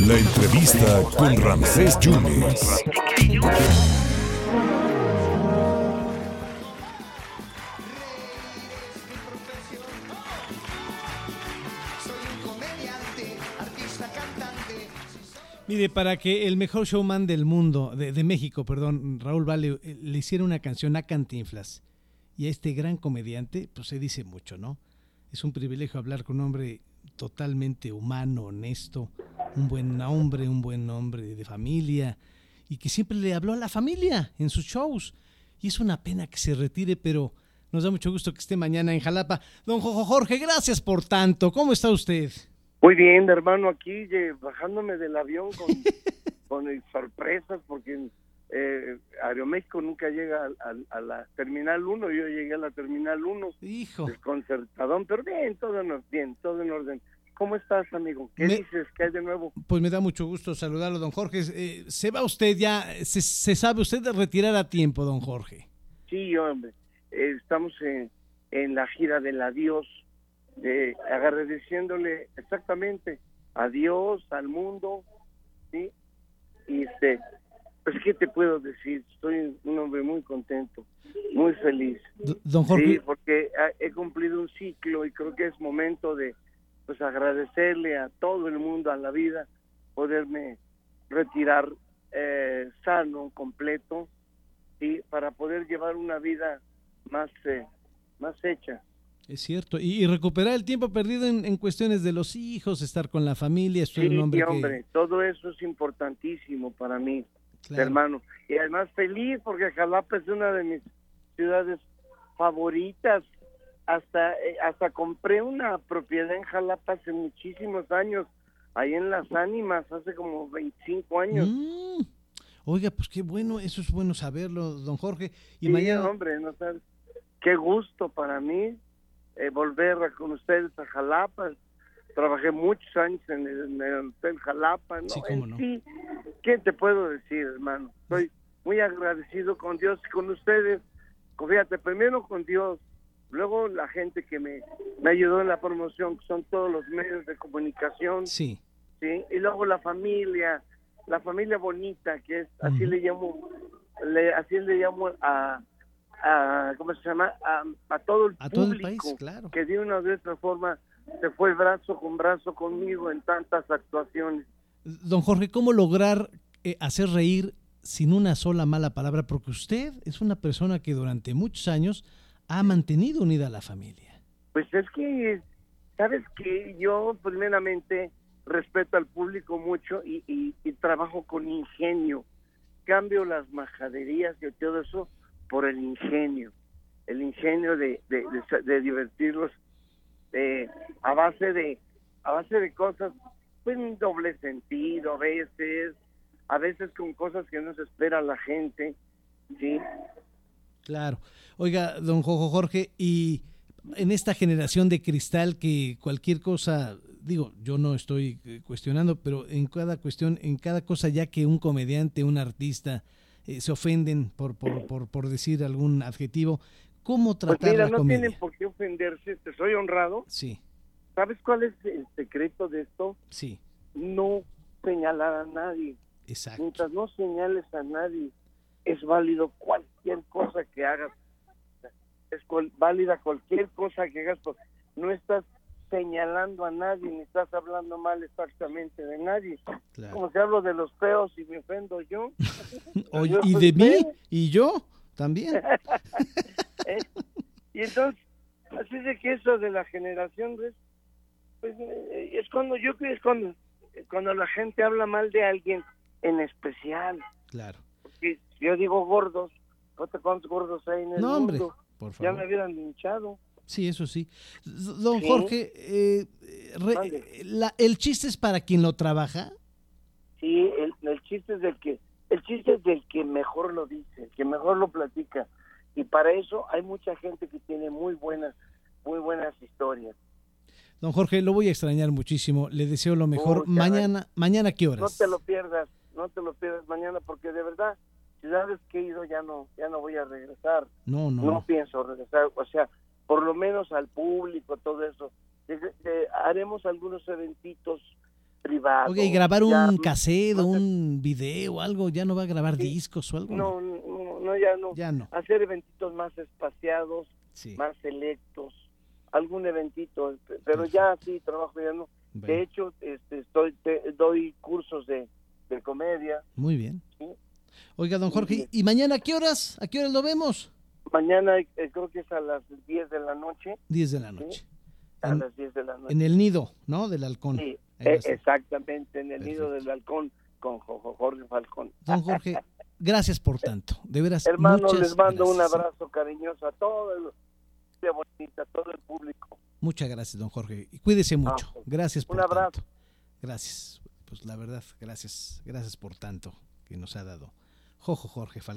La entrevista con Ramsés Yunes. Mire, para que el mejor showman del mundo, de, de México, perdón, Raúl Vale, eh, le hiciera una canción a Cantinflas y a este gran comediante, pues se dice mucho, ¿no? Es un privilegio hablar con un hombre totalmente humano, honesto, un buen hombre, un buen hombre de familia y que siempre le habló a la familia en sus shows. Y es una pena que se retire, pero nos da mucho gusto que esté mañana en Jalapa. Don Jojo Jorge, gracias por tanto. ¿Cómo está usted? Muy bien, hermano, aquí eh, bajándome del avión con, con sorpresas porque eh, Aeroméxico nunca llega a, a- a la Terminal 1, yo llegué a la Terminal 1, Hijo. desconcertadón, pero bien, todo en orden, bien, todo en orden. ¿Cómo estás, amigo? ¿Qué Me- dices? ¿Qué hay de nuevo? Pues me da mucho gusto saludarlo, don Jorge. Eh, se va usted ya, se, se sabe usted de retirar a tiempo, don Jorge. Sí, hombre, eh, estamos en, en la gira del adiós, eh, agradeciéndole exactamente a Dios, al mundo, ¿sí? Y este, pues, ¿qué te puedo decir? Estoy un hombre muy contento, muy feliz. Don Jorge, Sí, porque ah, he cumplido un ciclo y creo que es momento de, pues, agradecerle a todo el mundo, a la vida, poderme retirar eh, sano, completo, y para poder llevar una vida más, eh, más hecha. es cierto. Y, y recuperar el tiempo perdido en, en cuestiones de los hijos, estar con la familia. Estoy Sí, un hombre, que- hombre, todo eso es importantísimo para mí, claro. hermano. Y además feliz porque Jalapa es una de mis ciudades favoritas. Hasta eh, hasta compré una propiedad en Jalapa hace muchísimos años, ahí en Las Ánimas, hace como 25 años. Mm. Oiga, pues qué bueno, eso es bueno saberlo, don Jorge. Y Sí, mañana, hombre, no sabes. Qué gusto para mí eh, volver con ustedes a Jalapa. Trabajé muchos años en el, en el Hotel Jalapa, ¿no? Sí, cómo no. sí, ¿qué te puedo decir, hermano? Estoy muy agradecido con Dios y con ustedes. Fíjate, primero con Dios, luego la gente que me, me ayudó en la promoción, que son todos los medios de comunicación, sí, ¿sí? Y luego la familia, la familia bonita, que es, así Ujú. le llamo, le, así le llamo a, a, ¿cómo se llama? A, a todo el a todo el público, país, claro. que de una u otra forma se fue brazo con brazo conmigo en tantas actuaciones. Don Jorge, ¿cómo lograr eh, hacer reír sin una sola mala palabra? Porque usted es una persona que durante muchos años ha mantenido unida a la familia. Pues es que, sabes que yo primeramente respeto al público mucho y, y- y trabajo con ingenio. Cambio las majaderías y todo eso por el ingenio. El ingenio de, de, de- de divertirlos eh, a base de a base de cosas pues en doble sentido a veces a veces con cosas que no se espera la gente sí Claro. Oiga, don Jojo Jorge, y en esta generación de cristal que cualquier cosa, digo, yo no estoy eh, cuestionando, pero en cada cuestión, en cada cosa ya que un comediante, un artista eh, se ofenden por, por, por, por decir algún adjetivo, ¿cómo pues tratar mira la no comedia? tienen por qué ofenderse te soy honrado. Sí, sabes cuál es el secreto de esto sí, no señalar a nadie. Exacto. mientras no señales a nadie es válido cualquier cosa que hagas. Es cual- válida cualquier cosa que hagas porque no estás señalando a nadie ni estás hablando mal exactamente de nadie. Claro. como si hablo de los feos y me ofendo yo. Oye, yo y de mí, y yo también. ¿eh? y entonces así de que eso de la generación pues, pues eh, es cuando yo creo es cuando cuando la gente habla mal de alguien en especial Claro. porque yo digo gordos no te cuántos gordos hay en el No, hombre, por ya favor. me hubieran linchado Sí, eso sí. Don Sí. Jorge, eh, re- la- ¿el chiste es para quien lo trabaja? sí el, el chiste es del que el chiste es del que mejor lo dice el que mejor lo platica y para eso hay mucha gente que tiene muy buenas muy buenas historias Don Jorge, lo voy a extrañar muchísimo. Le deseo lo mejor. Oh, mañana, mañana qué no horas? te lo pierdas, no te lo pierdas mañana porque de verdad, ciudades que he ido ya no, ya no voy a regresar, No, no. no, no. pienso regresar, o sea, por lo menos al público, todo eso. De- a haremos algunos eventitos privados. Oye, y grabar ya un no- cassette o no un video o algo, ¿ya no va a grabar Sí. discos o algo? No, no, no, ya no. Ya no. Hacer eventitos más espaciados, Sí. más selectos, algún eventito, pero Perfecto. ya sí, trabajo ya no. Bueno, De hecho, este, estoy, te- doy cursos de, de comedia. muy bien. Sí. Oiga, don Jorge. ¿y mañana a qué horas? ¿A qué horas lo vemos? Mañana eh, creo que es a las 10 de la noche. 10 de la noche. A En, las 10 de la noche. en el nido, ¿no? Del halcón. Sí, eh, ser. exactamente, en el nido del halcón con Jo- Jo- Jorge Falcón. Don Jorge, gracias por tanto. De veras, Hermanos, muchas les mando un abrazo cariñoso a todo el, de bonita, a todo el público. Muchas gracias, don Jorge. Y cuídese mucho. pues, Gracias por un abrazo. tanto. Gracias. Pues la verdad, gracias. Gracias por tanto que nos ha dado. Jojo Jorge Falcón.